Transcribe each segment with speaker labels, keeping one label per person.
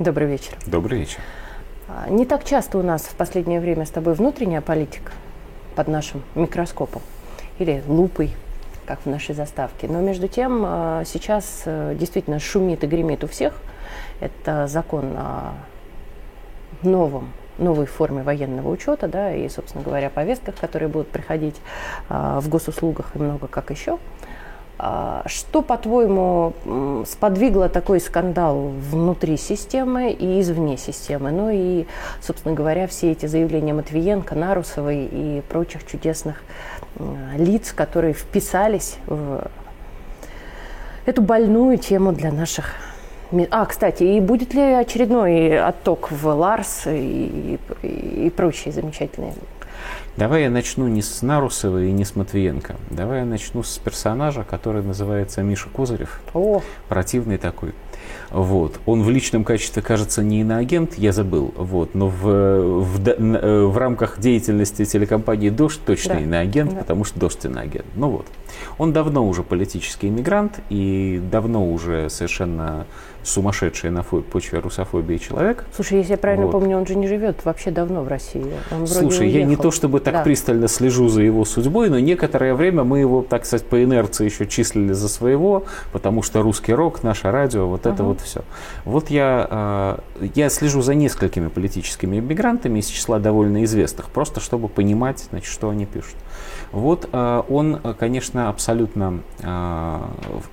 Speaker 1: Добрый вечер.
Speaker 2: Добрый вечер.
Speaker 1: А, не так часто у нас в последнее время с тобой внутренняя политика под нашим микроскопом или лупой, как в нашей заставке. Но между тем а, сейчас э, действительно шумит и гремит у всех. Это закон о новом новой форме военного учета, да, и, собственно говоря, повестках, которые будут приходить а, в госуслугах и много как еще. А, что, по-твоему, сподвигло такой скандал внутри системы и извне системы? Ну и, собственно говоря, все эти заявления Матвиенко, Нарусовой и прочих чудесных лиц, которые вписались в эту больную тему для наших а, кстати, и будет ли очередной отток в Ларс и, и, и прочие замечательные
Speaker 2: Давай я начну не с Нарусова и не с Матвиенко. Давай я начну с персонажа, который называется Миша Козырев.
Speaker 1: О.
Speaker 2: Противный такой. Вот. Он в личном качестве, кажется, не иноагент, я забыл. Вот. Но в, в, в, в рамках деятельности телекомпании «Дождь» точно да. иноагент, да. потому что «Дождь» иноагент. Ну вот. Он давно уже политический иммигрант и давно уже совершенно сумасшедший на почве русофобии человек.
Speaker 1: Слушай, если я правильно вот. помню, он же не живет вообще давно в России.
Speaker 2: Он Слушай, я не то чтобы так да. пристально слежу за его судьбой, но некоторое время мы его, так сказать, по инерции еще числили за своего, потому что русский рок, наше радио, вот uh-huh. Это вот все. Вот я, э, я слежу за несколькими политическими иммигрантами из числа довольно известных, просто чтобы понимать, значит, что они пишут. Вот э, он, конечно, абсолютно э,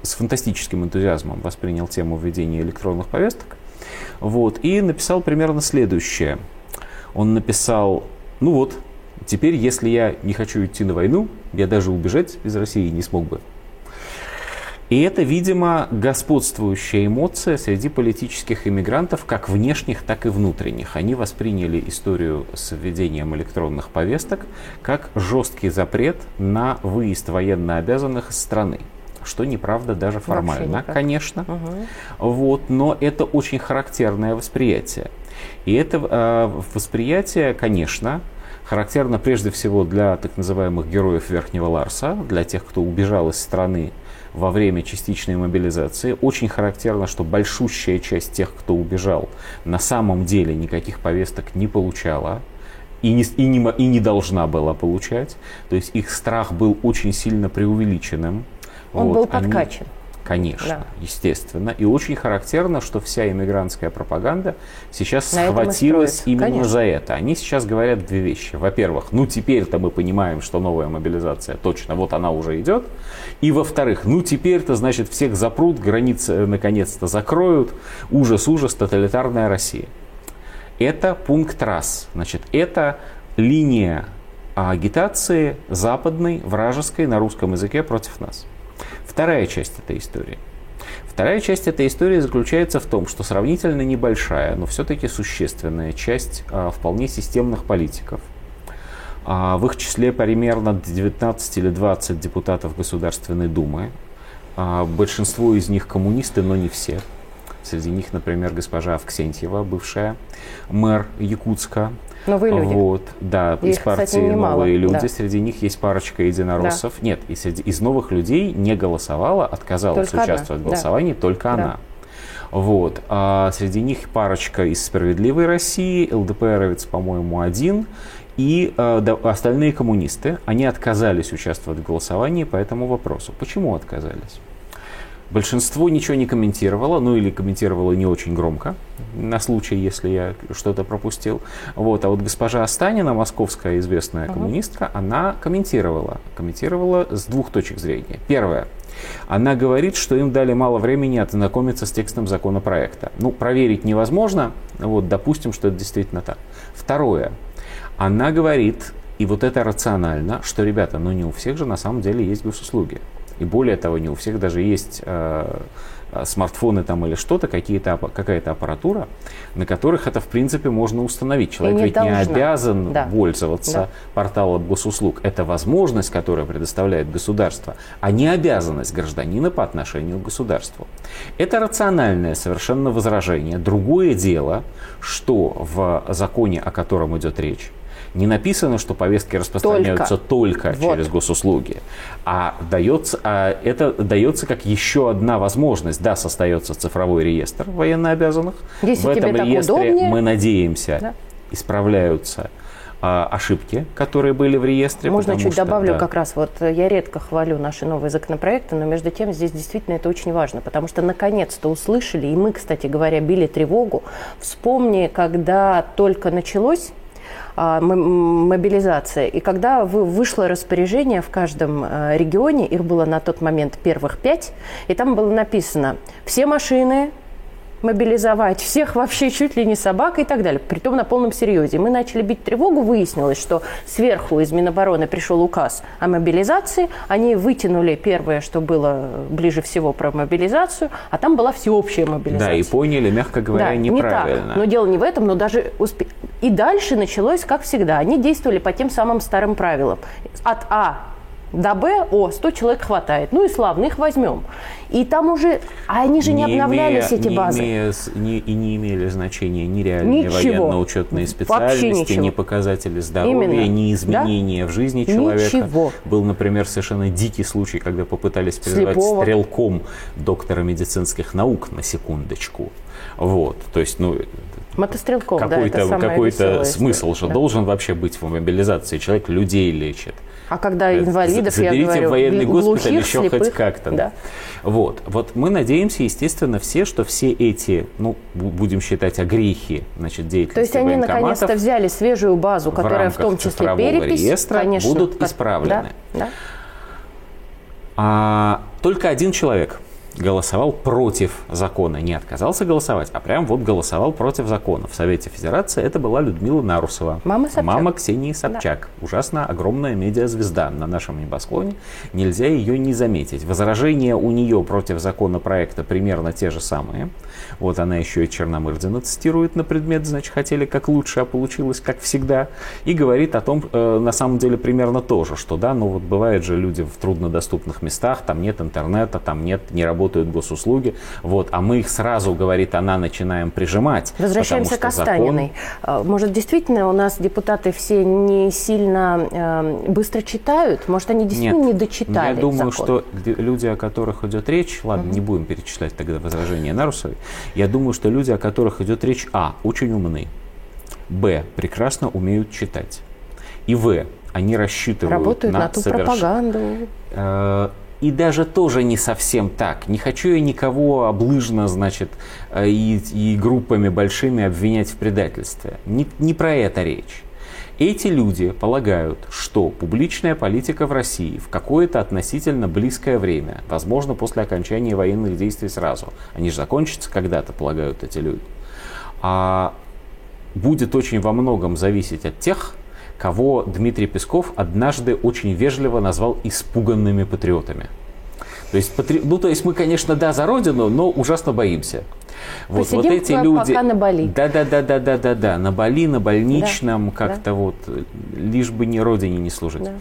Speaker 2: с фантастическим энтузиазмом воспринял тему введения электронных повесток. Вот, и написал примерно следующее. Он написал, ну вот, теперь, если я не хочу идти на войну, я даже убежать из России не смог бы. И это, видимо, господствующая эмоция среди политических иммигрантов, как внешних, так и внутренних. Они восприняли историю с введением электронных повесток как жесткий запрет на выезд военнообязанных из страны что неправда даже формально, конечно. Угу. Вот, но это очень характерное восприятие. И это э, восприятие, конечно, характерно прежде всего для так называемых героев Верхнего Ларса, для тех, кто убежал из страны во время частичной мобилизации. Очень характерно, что большущая часть тех, кто убежал, на самом деле никаких повесток не получала и не, и, не, и не должна была получать. То есть их страх был очень сильно преувеличенным.
Speaker 1: Он вот, был подкачан. Они,
Speaker 2: Конечно, да. естественно. И очень характерно, что вся иммигрантская пропаганда сейчас На схватилась именно Конечно. за это. Они сейчас говорят две вещи. Во-первых, ну теперь-то мы понимаем, что новая мобилизация точно, вот она уже идет. И во-вторых, ну теперь-то, значит, всех запрут, границы э, наконец-то закроют. Ужас, ужас, тоталитарная Россия. Это пункт раз. Значит, это линия агитации западной, вражеской на русском языке против нас. Вторая часть этой истории. Вторая часть этой истории заключается в том, что сравнительно небольшая, но все-таки существенная часть а, вполне системных политиков, а, в их числе примерно 19 или 20 депутатов Государственной Думы, а, большинство из них коммунисты, но не все. Среди них, например, госпожа Авксентьева, бывшая мэр Якутска,
Speaker 1: Новые люди.
Speaker 2: Вот, да, из партии кстати, «Новые люди». Да. Среди них есть парочка единороссов. Да. Нет, из, из новых людей не голосовала, отказалась только участвовать она. в голосовании, да. только да. она. Вот. А среди них парочка из «Справедливой России», ЛДПРовец, по-моему, один, и э, да, остальные коммунисты. Они отказались участвовать в голосовании по этому вопросу. Почему отказались? Большинство ничего не комментировало, ну или комментировало не очень громко, на случай, если я что-то пропустил. Вот. А вот госпожа Останина, московская известная uh-huh. коммунистка, она комментировала. Комментировала с двух точек зрения. Первое. Она говорит, что им дали мало времени ознакомиться с текстом законопроекта. Ну, проверить невозможно, вот, допустим, что это действительно так. Второе. Она говорит, и вот это рационально, что, ребята, ну не у всех же на самом деле есть госуслуги. И более того, не у всех даже есть э, э, смартфоны там или что-то, какие-то, какая-то аппаратура, на которых это в принципе можно установить. Человек не ведь должна. не обязан да. пользоваться да. порталом госуслуг. Это возможность, которую предоставляет государство, а не обязанность гражданина по отношению к государству. Это рациональное совершенно возражение. Другое дело, что в законе, о котором идет речь, не написано, что повестки распространяются только, только вот. через госуслуги, а, дается, а это дается как еще одна возможность. Да, создается цифровой реестр военнообязанных. Если В этом реестре удобнее. мы надеемся да. исправляются а, ошибки, которые были в реестре.
Speaker 1: Можно чуть что, добавлю да. как раз, вот я редко хвалю наши новые законопроекты, но между тем здесь действительно это очень важно, потому что наконец-то услышали, и мы, кстати говоря, били тревогу. Вспомни, когда только началось мобилизация. И когда вышло распоряжение в каждом а, регионе, их было на тот момент первых пять, и там было написано, все машины мобилизовать всех вообще чуть ли не собак и так далее. Притом на полном серьезе. Мы начали бить тревогу, выяснилось, что сверху из Минобороны пришел указ о мобилизации. Они вытянули первое, что было ближе всего про мобилизацию, а там была всеобщая мобилизация.
Speaker 2: Да, и поняли, мягко говоря, да, неправильно.
Speaker 1: Не так. Но дело не в этом, но даже успе... И дальше началось, как всегда. Они действовали по тем самым старым правилам. От А до Б, о, 100 человек хватает. Ну и славно, их возьмем. И там уже, а они же не, не обновлялись, имея, эти
Speaker 2: не
Speaker 1: базы.
Speaker 2: Имея, не, и не имели значения ни реальные военно-учетные специальности, ни показатели здоровья, Именно. ни изменения да? в жизни человека. Ничего. Был, например, совершенно дикий случай, когда попытались призвать Слепого. стрелком доктора медицинских наук на секундочку. Вот, то есть, ну,
Speaker 1: Мотострелком,
Speaker 2: какой-то,
Speaker 1: да,
Speaker 2: какой-то смысл же да. должен вообще быть в мобилизации. Человек людей лечит.
Speaker 1: А когда инвалидов,
Speaker 2: Заберите
Speaker 1: я говорю,
Speaker 2: в военный госпиталь еще
Speaker 1: слепых,
Speaker 2: хоть как-то. Да. Вот. вот мы надеемся, естественно, все, что все эти, ну, будем считать, огрехи, значит, деятельности
Speaker 1: То есть они наконец-то взяли свежую базу, которая в, в том числе перепись,
Speaker 2: реестра конечно, будут исправлены. Да, да. А, только один человек – голосовал против закона, не отказался голосовать, а прям вот голосовал против закона. В Совете Федерации это была Людмила Нарусова.
Speaker 1: Мама Собчак.
Speaker 2: Мама Ксении Собчак. Да. Ужасно огромная медиазвезда на нашем небосклоне. Нельзя ее не заметить. Возражения у нее против законопроекта примерно те же самые. Вот она еще и Черномырдина цитирует на предмет, значит, хотели как лучше, а получилось как всегда. И говорит о том, э, на самом деле, примерно тоже, что да, ну вот бывает же люди в труднодоступных местах, там нет интернета, там нет, не работают госуслуги, вот, а мы их сразу, говорит она, начинаем прижимать.
Speaker 1: Возвращаемся к Останиной. Закон... Может, действительно у нас депутаты все не сильно э, быстро читают? Может, они действительно
Speaker 2: нет,
Speaker 1: не дочитали
Speaker 2: Я думаю,
Speaker 1: закон?
Speaker 2: что люди, о которых идет речь, ладно, угу. не будем перечислять тогда возражения Нарусовой, я думаю, что люди, о которых идет речь, а, очень умны, б, прекрасно умеют читать, и в, они рассчитывают
Speaker 1: Работают на, на ту соверш... пропаганду.
Speaker 2: И даже тоже не совсем так. Не хочу я никого облыжно, значит, э, и, и группами большими обвинять в предательстве. Не, не про это речь. Эти люди полагают, что публичная политика в России в какое-то относительно близкое время, возможно, после окончания военных действий сразу, они же закончатся когда-то, полагают эти люди, а будет очень во многом зависеть от тех, кого Дмитрий Песков однажды очень вежливо назвал испуганными патриотами. То есть, патри... ну, то есть мы, конечно, да, за родину, но ужасно боимся.
Speaker 1: Вот, вот эти люди. Пока на Бали.
Speaker 2: Да, да, да, да, да, да, да. На Бали, на больничном, да, как-то да. вот, лишь бы не родине не служить. Да.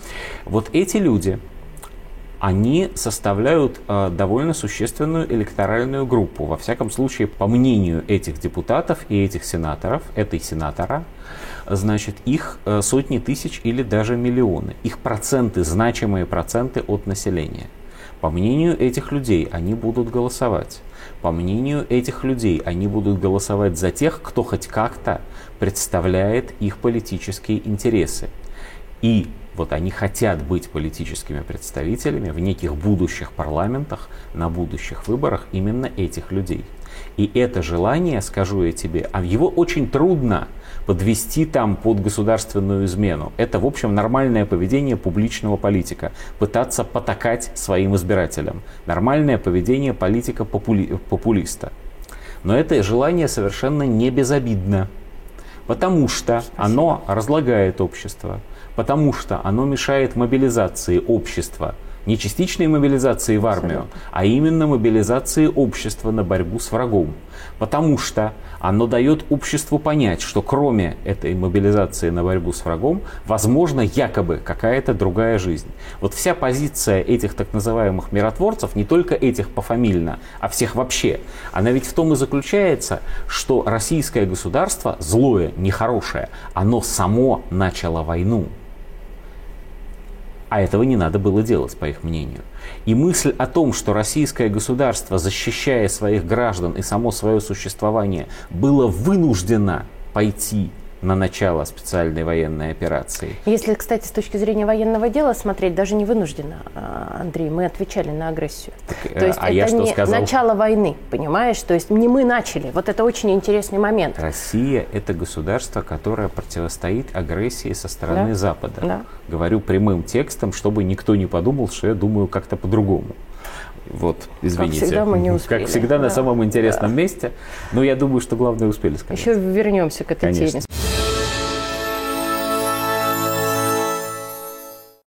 Speaker 2: Вот эти люди, они составляют э, довольно существенную электоральную группу. Во всяком случае, по мнению этих депутатов и этих сенаторов, этой сенатора, значит, их э, сотни тысяч или даже миллионы. Их проценты, значимые проценты от населения. По мнению этих людей, они будут голосовать. По мнению этих людей, они будут голосовать за тех, кто хоть как-то представляет их политические интересы. И вот они хотят быть политическими представителями в неких будущих парламентах, на будущих выборах именно этих людей. И это желание, скажу я тебе, а его очень трудно подвести там под государственную измену. Это, в общем, нормальное поведение публичного политика. Пытаться потакать своим избирателям. Нормальное поведение политика-популиста. Но это желание совершенно не безобидно. Потому что оно разлагает общество. Потому что оно мешает мобилизации общества Не частичной мобилизации в армию, Абсолютно. а именно мобилизации общества на борьбу с врагом. Потому что оно дает обществу понять, что кроме этой мобилизации на борьбу с врагом, возможно якобы какая-то другая жизнь. Вот вся позиция этих так называемых миротворцев, не только этих пофамильно, а всех вообще, она ведь в том и заключается, что российское государство злое, нехорошее, оно само начало войну. А этого не надо было делать, по их мнению. И мысль о том, что российское государство, защищая своих граждан и само свое существование, было вынуждено пойти на начало специальной военной операции.
Speaker 1: Если, кстати, с точки зрения военного дела смотреть, даже не вынужденно, а, Андрей, мы отвечали на агрессию. Так, То есть а это я не сказал? начало войны, понимаешь? То есть не мы начали. Вот это очень интересный момент.
Speaker 2: Россия – это государство, которое противостоит агрессии со стороны да? Запада. Да. Говорю прямым текстом, чтобы никто не подумал, что я думаю как-то по-другому. Вот, извините.
Speaker 1: Как всегда мы не успели.
Speaker 2: Как всегда да. на самом интересном да. месте. Но я думаю, что главное успели сказать.
Speaker 1: Еще вернемся к этой Конечно. теме.